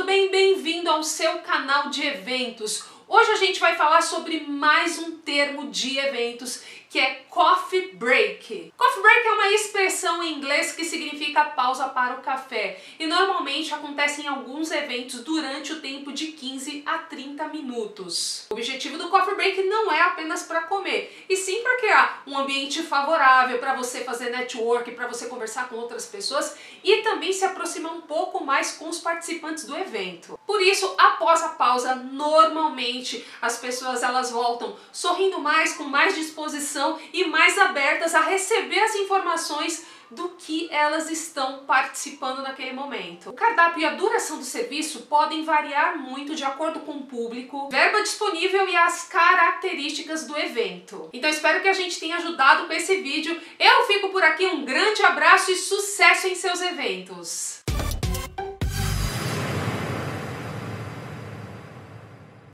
tudo bem? Bem-vindo ao seu canal de eventos. Hoje a gente vai falar sobre mais um termo de eventos que é coffee break. Coffee break é uma expressão em inglês que significa pausa para o café e normalmente acontece em alguns eventos durante o tempo de 15 a 30 minutos. O objetivo do coffee break não é apenas para comer, e sim para criar um ambiente favorável para você fazer network, para você conversar com outras pessoas e também se aproximar um pouco mais com os participantes do evento. Por isso, após a pausa, normalmente as pessoas elas voltam sorrindo mais, com mais disposição e mais abertas a receber as informações do que elas estão participando naquele momento. O cardápio e a duração do serviço podem variar muito de acordo com o público, verba disponível e as características do evento. Então espero que a gente tenha ajudado com esse vídeo. Eu fico por aqui, um grande abraço e sucesso em seus eventos!